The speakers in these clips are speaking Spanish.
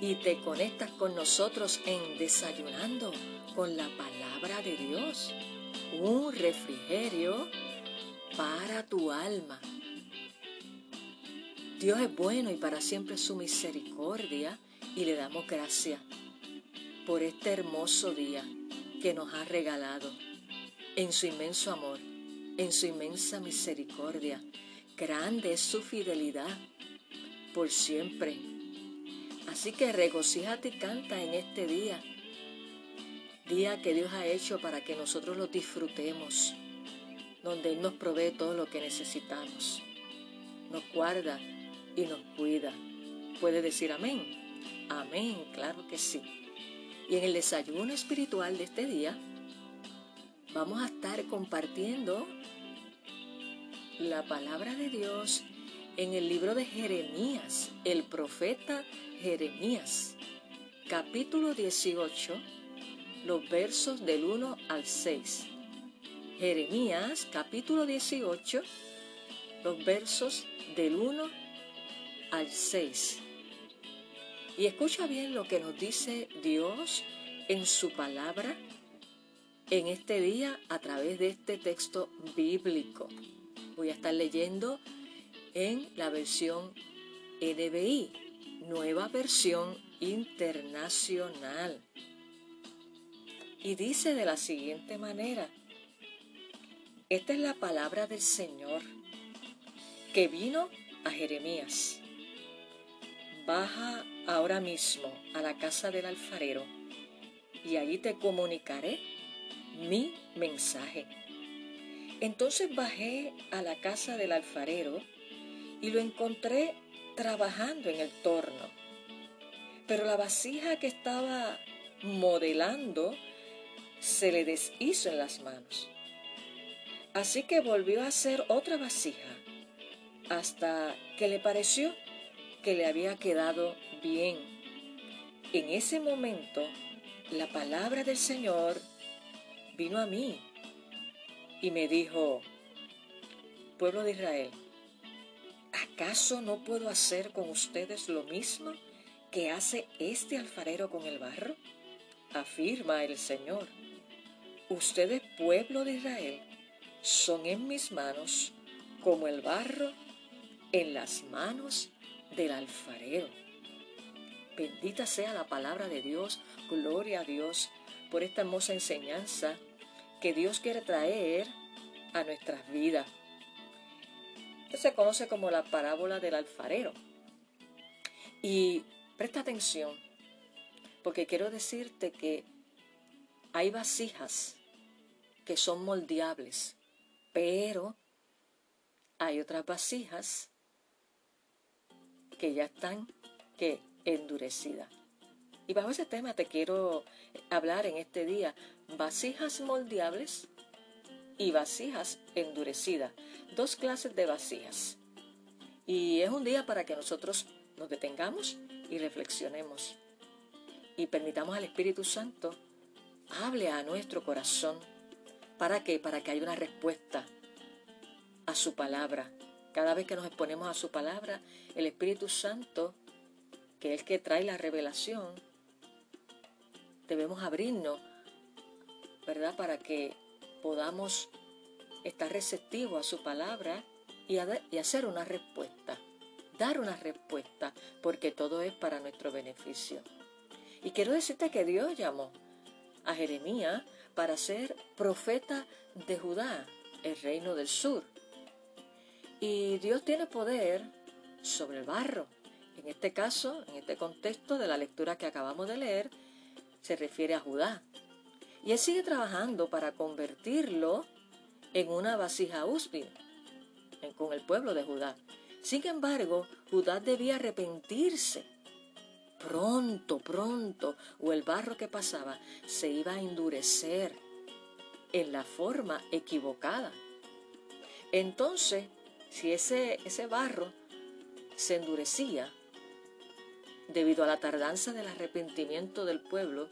y te conectas con nosotros en Desayunando con la palabra de Dios, un refrigerio para tu alma. Dios es bueno y para siempre su misericordia y le damos gracias por este hermoso día que nos ha regalado en su inmenso amor, en su inmensa misericordia Grande es su fidelidad por siempre. Así que regocíjate y canta en este día, día que Dios ha hecho para que nosotros lo disfrutemos, donde Él nos provee todo lo que necesitamos, nos guarda y nos cuida. ¿Puede decir amén? Amén, claro que sí. Y en el desayuno espiritual de este día, vamos a estar compartiendo la palabra de Dios en el libro de Jeremías, el profeta Jeremías, capítulo 18, los versos del 1 al 6. Jeremías, capítulo 18, los versos del 1 al 6. Y escucha bien lo que nos dice Dios en su palabra en este día a través de este texto bíblico voy a estar leyendo en la versión NBI, nueva versión internacional. Y dice de la siguiente manera, esta es la palabra del Señor que vino a Jeremías. Baja ahora mismo a la casa del alfarero y allí te comunicaré mi mensaje. Entonces bajé a la casa del alfarero y lo encontré trabajando en el torno. Pero la vasija que estaba modelando se le deshizo en las manos. Así que volvió a hacer otra vasija hasta que le pareció que le había quedado bien. En ese momento, la palabra del Señor vino a mí y me dijo, pueblo de Israel, ¿acaso no puedo hacer con ustedes lo mismo que hace este alfarero con el barro? Afirma el Señor, ustedes, pueblo de Israel, son en mis manos como el barro en las manos del alfarero. Bendita sea la palabra de Dios, gloria a Dios por esta hermosa enseñanza que Dios quiere traer a nuestras vidas. Esto se conoce como la parábola del alfarero. Y presta atención, porque quiero decirte que hay vasijas que son moldeables, pero hay otras vasijas que ya están que endurecidas. Y bajo ese tema te quiero hablar en este día, vasijas moldeables y vasijas endurecidas, dos clases de vasijas. Y es un día para que nosotros nos detengamos y reflexionemos y permitamos al Espíritu Santo hable a nuestro corazón. ¿Para qué? Para que haya una respuesta a su palabra. Cada vez que nos exponemos a su palabra, el Espíritu Santo, que es el que trae la revelación, debemos abrirnos, ¿verdad? Para que podamos estar receptivos a su palabra y, y hacer una respuesta, dar una respuesta, porque todo es para nuestro beneficio. Y quiero decirte que Dios llamó a Jeremías para ser profeta de Judá, el reino del sur. Y Dios tiene poder sobre el barro. En este caso, en este contexto de la lectura que acabamos de leer, se refiere a Judá. Y él sigue trabajando para convertirlo en una vasija útil con el pueblo de Judá. Sin embargo, Judá debía arrepentirse pronto, pronto, o el barro que pasaba se iba a endurecer en la forma equivocada. Entonces, si ese, ese barro se endurecía debido a la tardanza del arrepentimiento del pueblo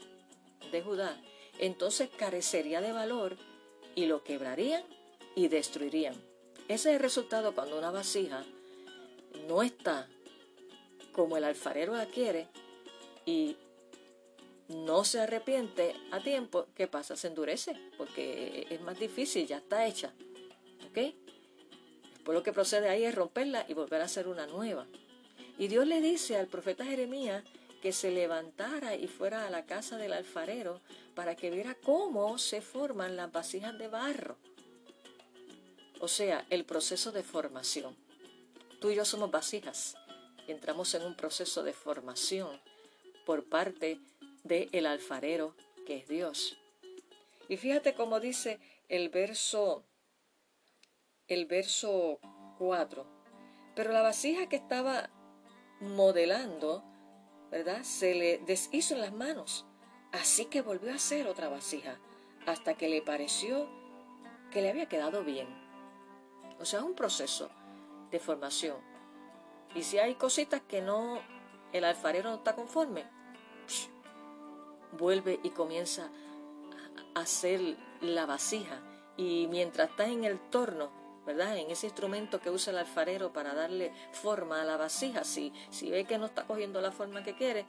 de Judá, entonces carecería de valor y lo quebrarían y destruirían. Ese es el resultado cuando una vasija no está como el alfarero la quiere y no se arrepiente a tiempo, ¿qué pasa? Se endurece porque es más difícil, ya está hecha. ¿Ok? Después lo que procede ahí es romperla y volver a hacer una nueva. Y Dios le dice al profeta Jeremías que se levantara y fuera a la casa del alfarero para que viera cómo se forman las vasijas de barro. O sea, el proceso de formación. Tú y yo somos vasijas. Entramos en un proceso de formación por parte del alfarero que es Dios. Y fíjate cómo dice el verso el verso 4. Pero la vasija que estaba modelando, ¿verdad? Se le deshizo en las manos. Así que volvió a hacer otra vasija hasta que le pareció que le había quedado bien. O sea, un proceso de formación. Y si hay cositas que no, el alfarero no está conforme, vuelve y comienza a hacer la vasija. Y mientras está en el torno, ¿verdad? En ese instrumento que usa el alfarero para darle forma a la vasija, si, si ve que no está cogiendo la forma que quiere,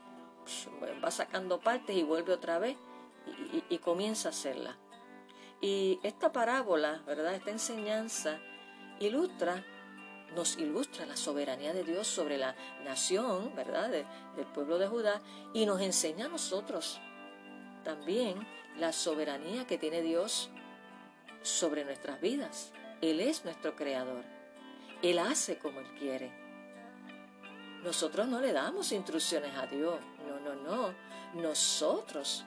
va sacando partes y vuelve otra vez y comienza a hacerla. Y esta parábola, ¿verdad? Esta enseñanza ilustra nos ilustra la soberanía de Dios sobre la nación, ¿verdad?, del pueblo de Judá, y nos enseña a nosotros también la soberanía que tiene Dios sobre nuestras vidas. Él es nuestro creador. Él hace como Él quiere. Nosotros no le damos instrucciones a Dios. No, no, no. Nosotros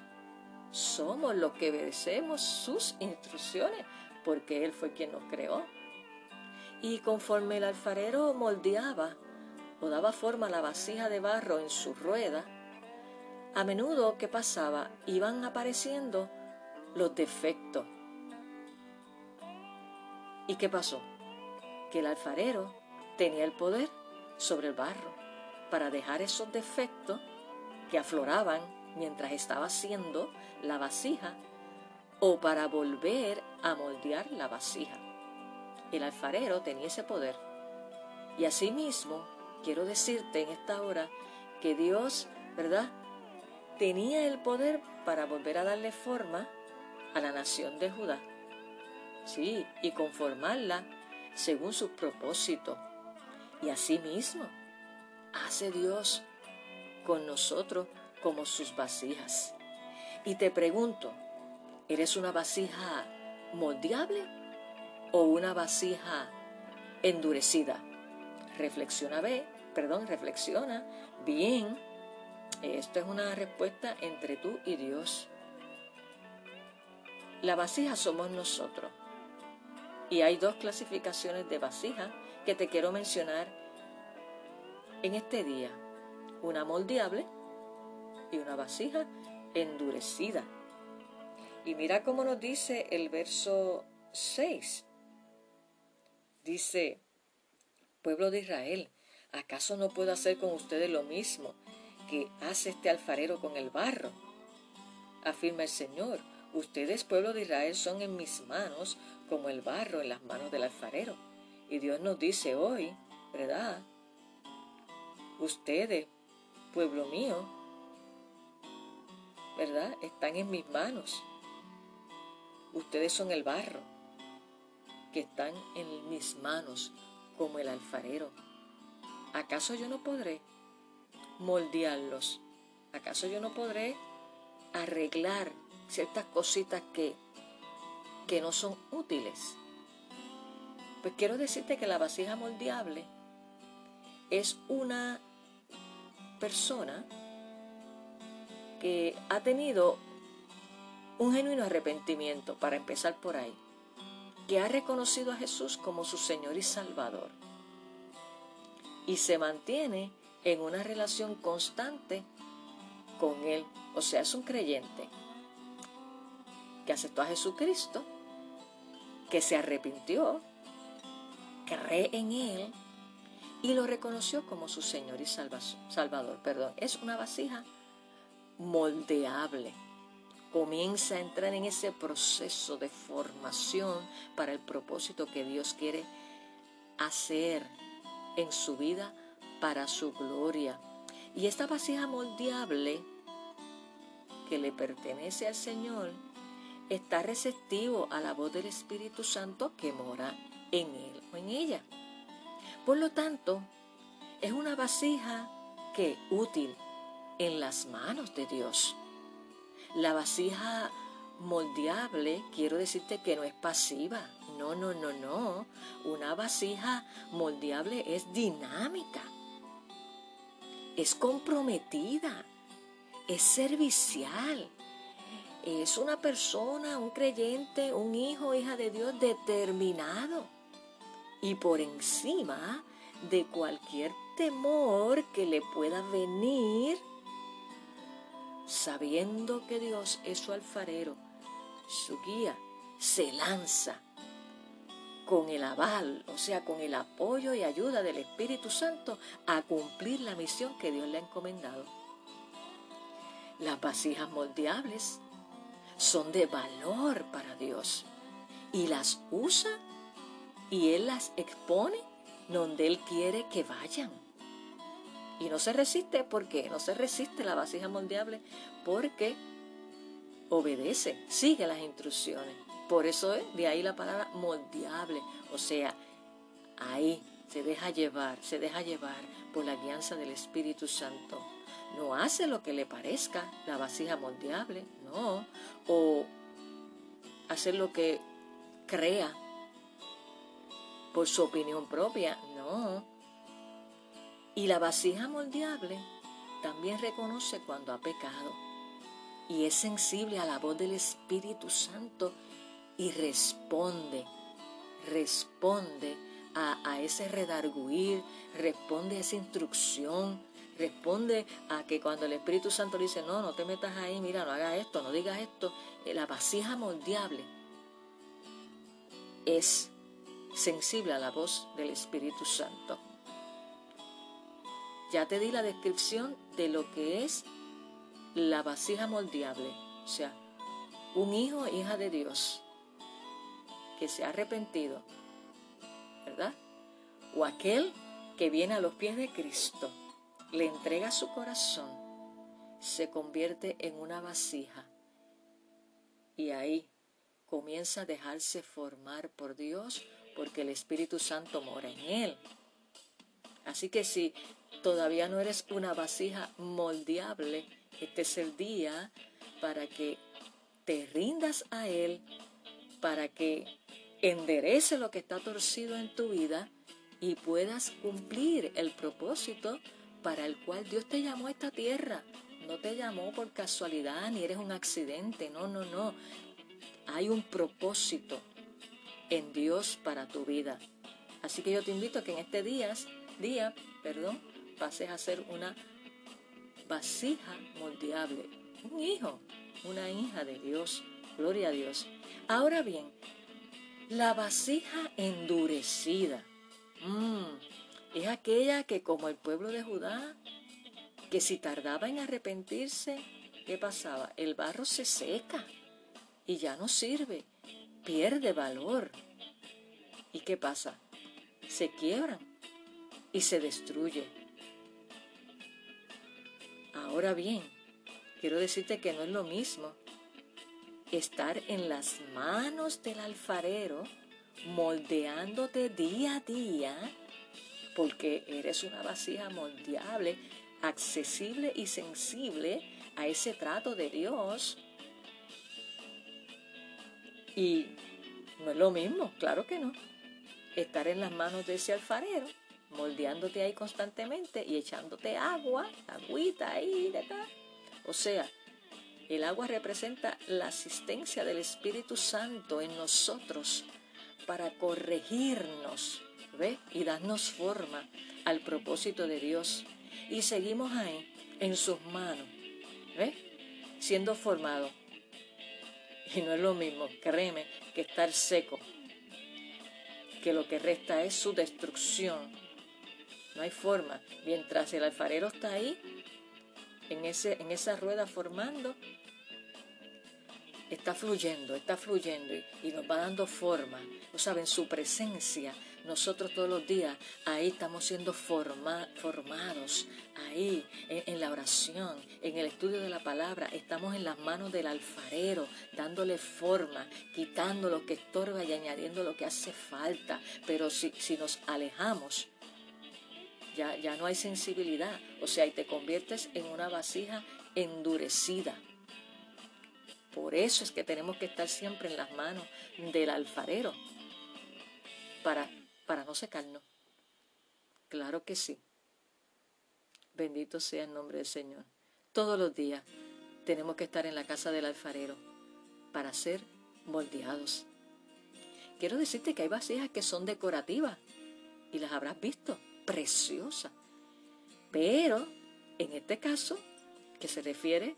somos los que obedecemos sus instrucciones porque Él fue quien nos creó. Y conforme el alfarero moldeaba o daba forma a la vasija de barro en su rueda, a menudo que pasaba iban apareciendo los defectos. ¿Y qué pasó? Que el alfarero tenía el poder sobre el barro para dejar esos defectos que afloraban mientras estaba haciendo la vasija o para volver a moldear la vasija el alfarero tenía ese poder. Y asimismo, quiero decirte en esta hora que Dios, ¿verdad? Tenía el poder para volver a darle forma a la nación de Judá. Sí, y conformarla según sus propósitos. Y asimismo, hace Dios con nosotros como sus vasijas. Y te pregunto, ¿eres una vasija moldeable o una vasija endurecida. Reflexiona, ve, perdón, reflexiona bien. Esto es una respuesta entre tú y Dios. La vasija somos nosotros. Y hay dos clasificaciones de vasija que te quiero mencionar en este día. Una moldeable y una vasija endurecida. Y mira cómo nos dice el verso 6. Dice, pueblo de Israel, ¿acaso no puedo hacer con ustedes lo mismo que hace este alfarero con el barro? Afirma el Señor, ustedes, pueblo de Israel, son en mis manos como el barro en las manos del alfarero. Y Dios nos dice hoy, ¿verdad? Ustedes, pueblo mío, ¿verdad? Están en mis manos. Ustedes son el barro que están en mis manos como el alfarero. ¿Acaso yo no podré moldearlos? ¿Acaso yo no podré arreglar ciertas cositas que, que no son útiles? Pues quiero decirte que la vasija moldeable es una persona que ha tenido un genuino arrepentimiento, para empezar por ahí que ha reconocido a Jesús como su Señor y Salvador y se mantiene en una relación constante con Él. O sea, es un creyente que aceptó a Jesucristo, que se arrepintió, cree en Él y lo reconoció como su Señor y Salvador. Perdón, es una vasija moldeable. Comienza a entrar en ese proceso de formación para el propósito que Dios quiere hacer en su vida para su gloria. Y esta vasija moldeable que le pertenece al Señor está receptivo a la voz del Espíritu Santo que mora en él o en ella. Por lo tanto, es una vasija que útil en las manos de Dios. La vasija moldeable, quiero decirte que no es pasiva. No, no, no, no. Una vasija moldeable es dinámica, es comprometida, es servicial. Es una persona, un creyente, un hijo, hija de Dios determinado y por encima de cualquier temor que le pueda venir, sabiendo que Dios es su alfarero, su guía, se lanza con el aval, o sea, con el apoyo y ayuda del Espíritu Santo a cumplir la misión que Dios le ha encomendado. Las vasijas moldeables son de valor para Dios y las usa y Él las expone donde Él quiere que vayan. Y no se resiste, ¿por qué? No se resiste la vasija moldeable porque obedece, sigue las instrucciones. Por eso es de ahí la palabra moldeable, o sea, ahí se deja llevar, se deja llevar por la guianza del Espíritu Santo. No hace lo que le parezca la vasija moldeable, no, o hacer lo que crea por su opinión propia, no. Y la vasija moldeable también reconoce cuando ha pecado y es sensible a la voz del Espíritu Santo y responde, responde a, ese redarguir, responde a esa instrucción, responde a que cuando el Espíritu Santo dice, no, no te metas ahí, mira, no hagas esto, no digas esto, eh, la vasija moldeable es sensible a la voz del Espíritu Santo. Ya te di la descripción de lo que es la vasija moldeable, o sea, un hijo hija de Dios que se ha arrepentido, ¿verdad? O aquel que viene a los pies de Cristo, le entrega su corazón, se convierte en una vasija y ahí comienza a dejarse formar por Dios porque el Espíritu Santo mora en él. Así que si todavía no eres una vasija moldeable, este es el día para que te rindas a Él, para que enderece lo que está torcido en tu vida y puedas cumplir el propósito para el cual Dios te llamó a esta tierra. No te llamó por casualidad ni eres un accidente, no, no, no. Hay un propósito en Dios para tu vida. Así que yo te invito a que en este día, día, perdón, pases a ser una vasija moldeable, un hijo, una hija de Dios. Gloria a Dios. Ahora bien, la vasija endurecida mm, es aquella que como el pueblo de Judá, que si tardaba en arrepentirse, ¿qué pasaba? El barro se seca y ya no sirve pierde valor. ¿Y qué pasa? Se quiebran y se destruye. Ahora bien, quiero decirte que no es lo mismo estar en las manos del alfarero, moldeándote día a día, porque eres una vasija moldeable, accesible y sensible a ese trato de Dios y no es lo mismo, claro que no. Estar en las manos de ese alfarero, moldeándote ahí constantemente y echándote agua, agüita ahí de acá. O sea, el agua representa la asistencia del Espíritu Santo en nosotros para corregirnos, ¿ves? Y darnos forma al propósito de Dios. Y seguimos ahí, en sus manos, ¿ves? Siendo formado. Y no es lo mismo, créeme, que estar seco, que lo que resta es su destrucción. No hay forma. Mientras el alfarero está ahí, en, ese, en esa rueda formando, está fluyendo, está fluyendo y, nos va dando forma. Lo saben, su presencia, nosotros todos los días ahí estamos siendo formados, ahí en, en, la oración, en el estudio de la palabra, estamos en las manos del alfarero, dándole forma, quitando lo que estorba y añadiendo lo que hace falta. Pero si, si nos alejamos, ya, ya no hay sensibilidad, o sea, y te conviertes en una vasija endurecida. Por eso es que tenemos que estar siempre en las manos del alfarero para, para no secarnos. Claro que sí. Bendito sea el nombre del Señor. Todos los días tenemos que estar en la casa del alfarero para ser moldeados. Quiero decirte que hay vasijas que son decorativas y las habrás visto, preciosas. Pero en este caso, que se refiere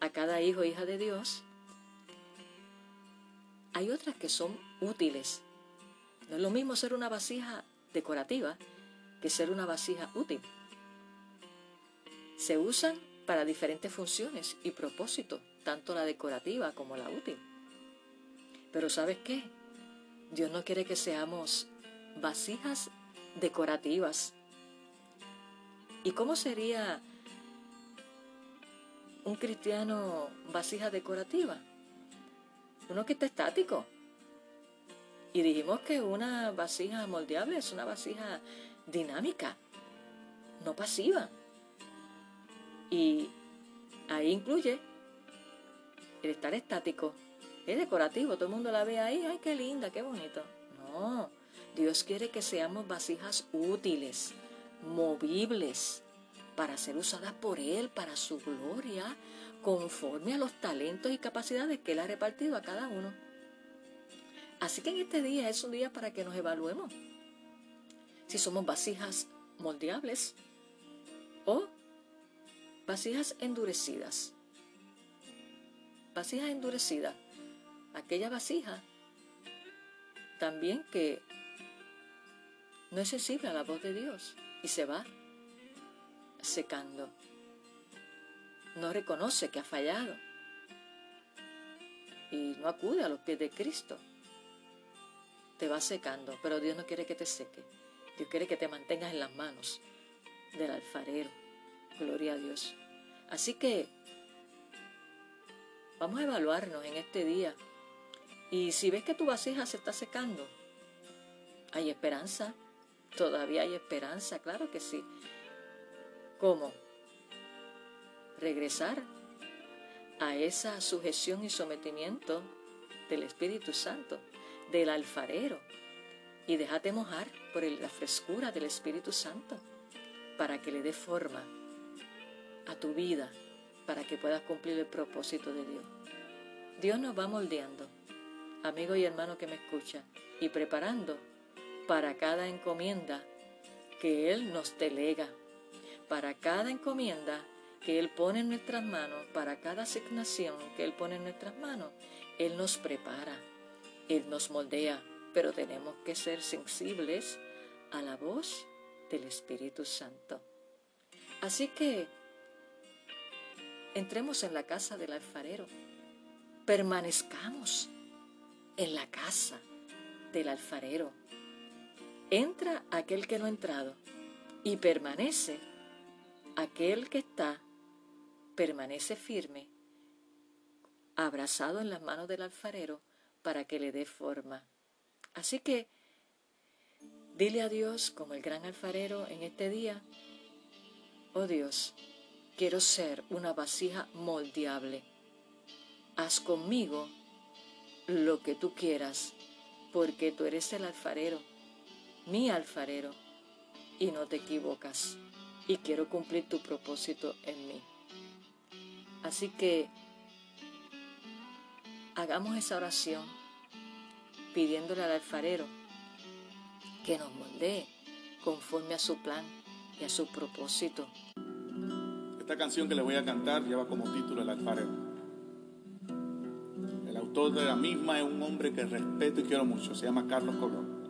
a cada hijo e hija de Dios, hay otras que son útiles. No es lo mismo ser una vasija decorativa que ser una vasija útil. Se usan para diferentes funciones y propósitos, tanto la decorativa como la útil. Pero ¿sabes qué? Dios no quiere que seamos vasijas decorativas. ¿Y cómo sería un cristiano vasija decorativa, uno que está estático. Y dijimos que una vasija moldeable es una vasija dinámica, no pasiva. Y ahí incluye el estar estático. Es decorativo, todo el mundo la ve ahí, ay, qué linda, qué bonito. No, Dios quiere que seamos vasijas útiles, movibles, para ser usadas por Él, para su gloria, conforme a los talentos y capacidades que Él ha repartido a cada uno. Así que en este día es un día para que nos evaluemos. Si somos vasijas moldeables o vasijas endurecidas. Vasijas endurecidas. Aquella vasija también que no es sensible a la voz de Dios y se va secando. No reconoce que ha fallado y no acude a los pies de Cristo. Te va secando, pero Dios no quiere que te seque. Dios quiere que te mantengas en las manos del alfarero. Gloria a Dios. Así que vamos a evaluarnos en este día. Y si ves que tu vasija se está secando, hay esperanza. Todavía hay esperanza, claro que sí. ¿Cómo? Regresar a esa sujeción y sometimiento del Espíritu Santo, del alfarero, y déjate mojar por la frescura del Espíritu Santo para que le dé forma a tu vida, para que puedas cumplir el propósito de Dios. Dios nos va moldeando, amigo y hermano que me escucha, y preparando para cada encomienda que Él nos delega para cada encomienda que Él pone en nuestras manos, para cada asignación que Él pone en nuestras manos, Él nos prepara, Él nos moldea, pero tenemos que ser sensibles a la voz del Espíritu Santo. Así que entremos en la casa del alfarero, permanezcamos en la casa del alfarero. Entra aquel que no ha entrado y permanece aquel que está permanece firme, abrazado en las manos del alfarero para que le dé forma. Así que dile a Dios como el gran alfarero en este día, oh Dios, quiero ser una vasija moldeable. Haz conmigo lo que tú quieras, porque tú eres el alfarero, mi alfarero, y no te equivocas y quiero cumplir tu propósito en mí. Así que hagamos esa oración pidiéndole al alfarero que nos moldee conforme a su plan y a su propósito. Esta canción que le voy a cantar lleva como título El alfarero. El autor de la misma es un hombre que respeto y quiero mucho, se llama Carlos Colón.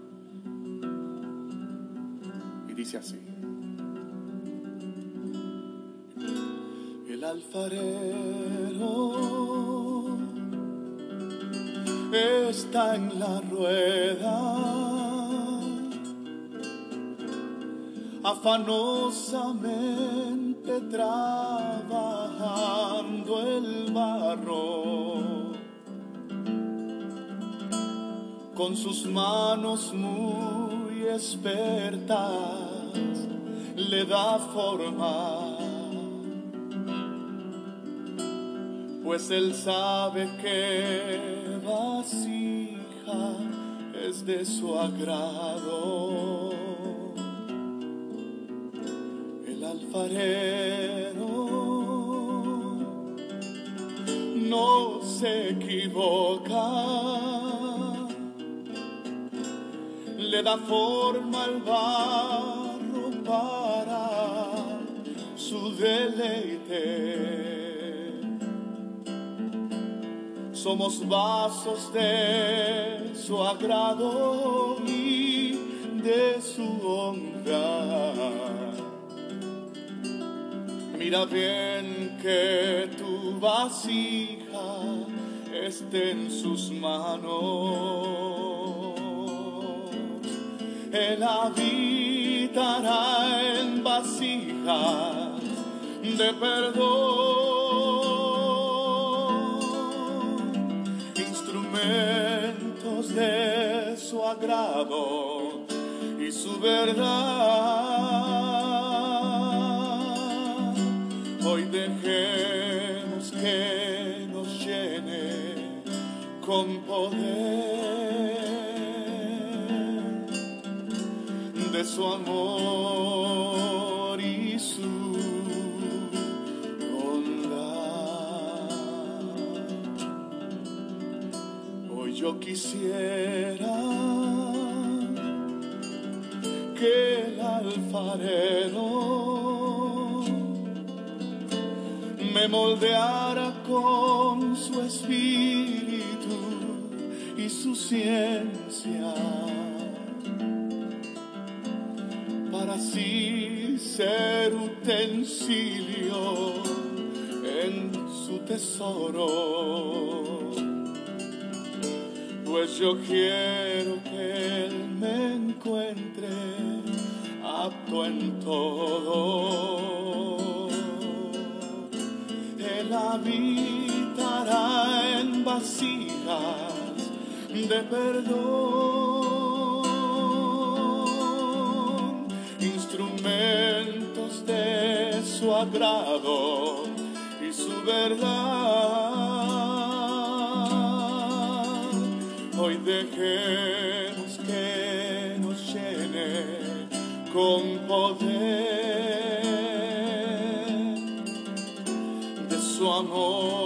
Y dice así. El alfarero está en la rueda. Afanosamente trabajando el barro, con sus manos muy expertas le da forma, pues él sabe que vasija es de su agrado. no se equivoca, le da forma al barro para su deleite. Somos vasos de su agrado y de su honra Mira bien que tu vasija esté en sus manos. Él habitará en vasijas de perdón, instrumentos de su agrado y su verdad. Hoy dejemos que nos llene con poder de su amor quisiera que el alfarero me moldeara con su espíritu y su ciencia, para así ser utensilio en su tesoro. Pues yo quiero que Él me encuentre apto en todo habitará en vasijas de perdón, instrumentos de su agrado y su verdad. Dejemos que nos llene con poder su amor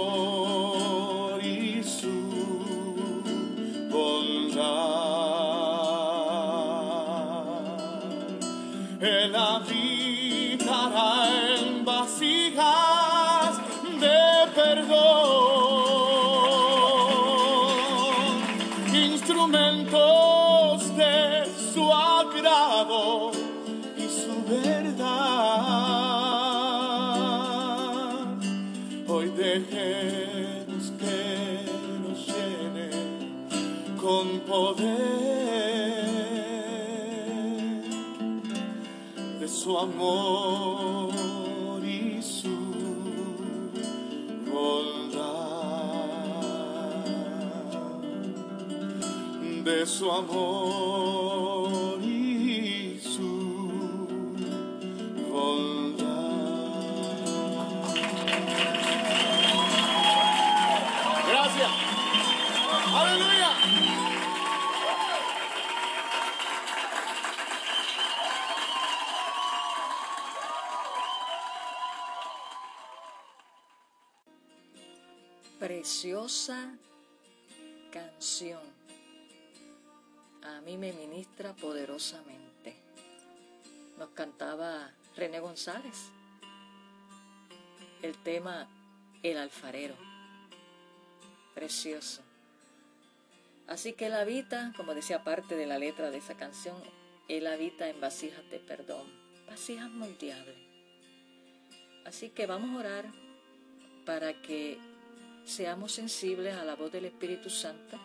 Aleluya. Preciosa canción. A mí me ministra poderosamente. Nos cantaba René González. el tema El alfarero. Precioso. Así que él habita, como decía parte de la letra de esa canción, él habita en vasijas de perdón, vasijas moldeables. Así que vamos a orar para que seamos sensibles a la voz del Espíritu Santo,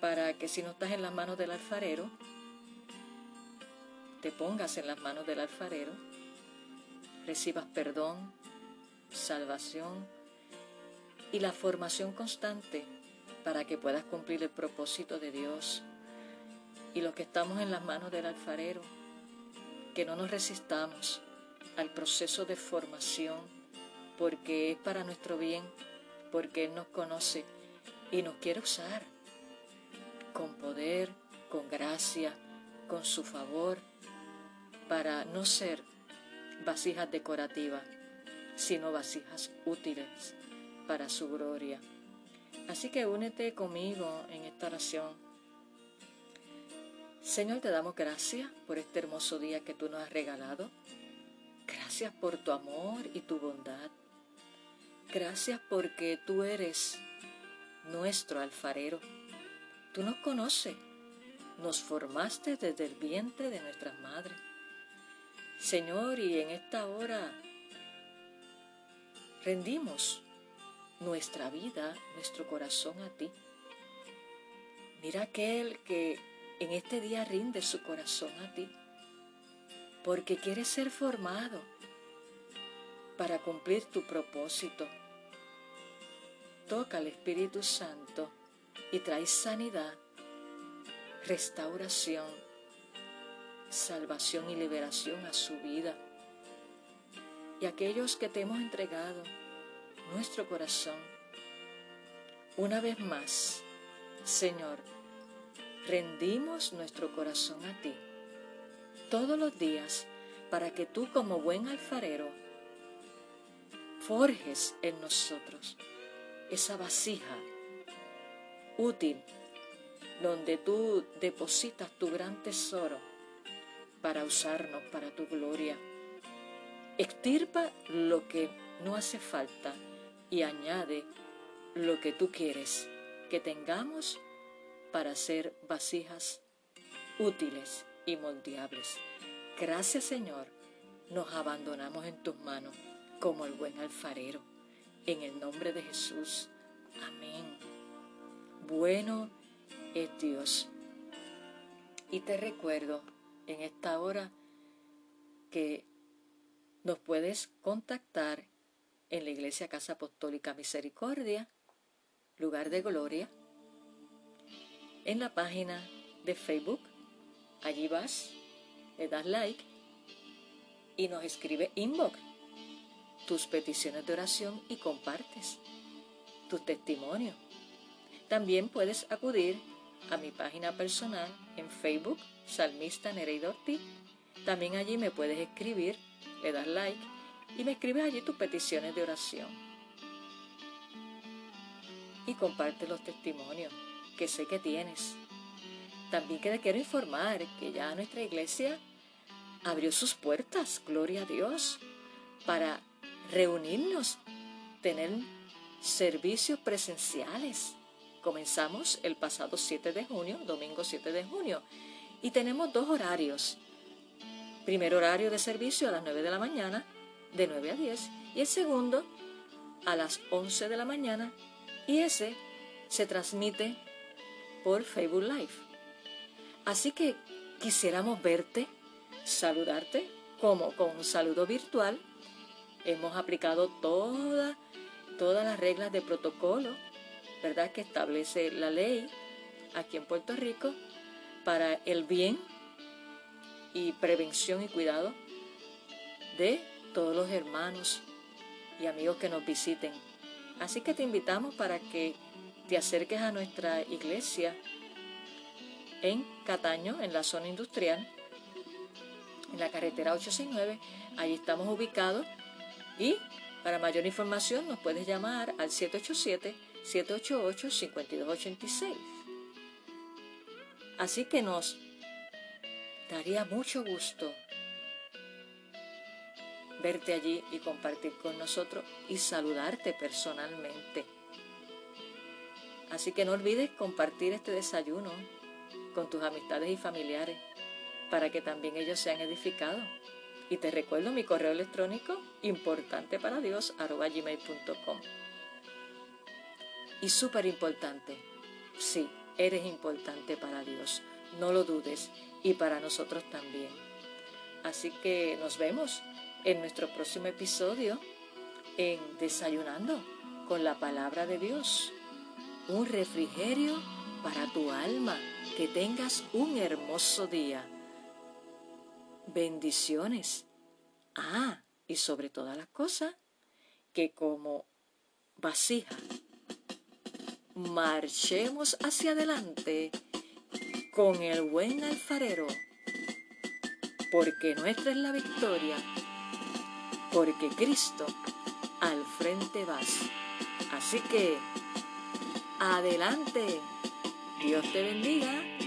para que si no estás en las manos del alfarero, te pongas en las manos del alfarero, recibas perdón, salvación y la formación constante para que puedas cumplir el propósito de Dios. Y los que estamos en las manos del alfarero, que no nos resistamos al proceso de formación, porque es para nuestro bien, porque Él nos conoce y nos quiere usar con poder, con gracia, con su favor, para no ser vasijas decorativas, sino vasijas útiles para su gloria. Así que únete conmigo en esta oración. Señor, te damos gracias por este hermoso día que tú nos has regalado. Gracias por tu amor y tu bondad. Gracias porque tú eres nuestro alfarero. Tú nos conoces, nos formaste desde el vientre de nuestras madres. Señor, y en esta hora rendimos nuestra vida, nuestro corazón a ti. Mira aquel que en este día rinde su corazón a ti, porque quiere ser formado para cumplir tu propósito. Toca al Espíritu Santo y trae sanidad, restauración, salvación y liberación a su vida. Y aquellos que te hemos entregado, nuestro corazón. Una vez más, Señor, rendimos nuestro corazón a ti todos los días para que tú como buen alfarero forjes en nosotros esa vasija útil donde tú depositas tu gran tesoro para usarnos para tu gloria. Extirpa lo que no hace falta y añade lo que tú quieres que tengamos para ser vasijas útiles y moldeables. Gracias Señor, nos abandonamos en tus manos como el buen alfarero. En el nombre de Jesús. Amén. Bueno es Dios. Y te recuerdo en esta hora que nos puedes contactar en la Iglesia Casa Apostólica Misericordia, lugar de gloria, en la página de Facebook. Allí vas, le das like y nos escribe inbox tus peticiones de oración y compartes tus testimonios. También puedes acudir a mi página personal en Facebook, Salmista Nereida Ortiz. También allí me puedes escribir, le das like y me escribes allí tus peticiones de oración. Y comparte los testimonios que sé que tienes. También que te quiero informar que ya nuestra iglesia abrió sus puertas, gloria a Dios, para reunirnos, tener servicios presenciales. Comenzamos el pasado 7 de junio, domingo 7 de junio, y tenemos dos horarios. Primer horario de servicio a las 9 de la mañana de 9 a 10 y el segundo a las 11 de la mañana y ese se transmite por Facebook Live. Así que quisiéramos verte, saludarte como con un saludo virtual. Hemos aplicado todas todas las reglas de protocolo, ¿verdad? Que establece la ley aquí en Puerto Rico para el bien y prevención y cuidado de todos los hermanos y amigos que nos visiten. Así que te invitamos para que te acerques a nuestra iglesia en Cataño, en la zona industrial, en la carretera 869. Allí estamos ubicados y para mayor información nos puedes llamar al 787-788-5286. Así que nos daría mucho gusto verte allí y compartir con nosotros y saludarte personalmente. Así que no olvides compartir este desayuno con tus amistades y familiares para que también ellos sean edificados. Y te recuerdo mi correo electrónico importante para Dios. Y súper importante, sí, eres importante para Dios, no lo dudes, y para nosotros también. Así que nos vemos en nuestro próximo episodio en Desayunando con la palabra de Dios. Un refrigerio para tu alma. Que tengas un hermoso día. Bendiciones. Ah, y sobre todas las cosas, que como vasija marchemos hacia adelante con el buen alfarero, porque nuestra es la victoria, porque Cristo al frente vas. Así que, adelante, Dios te bendiga.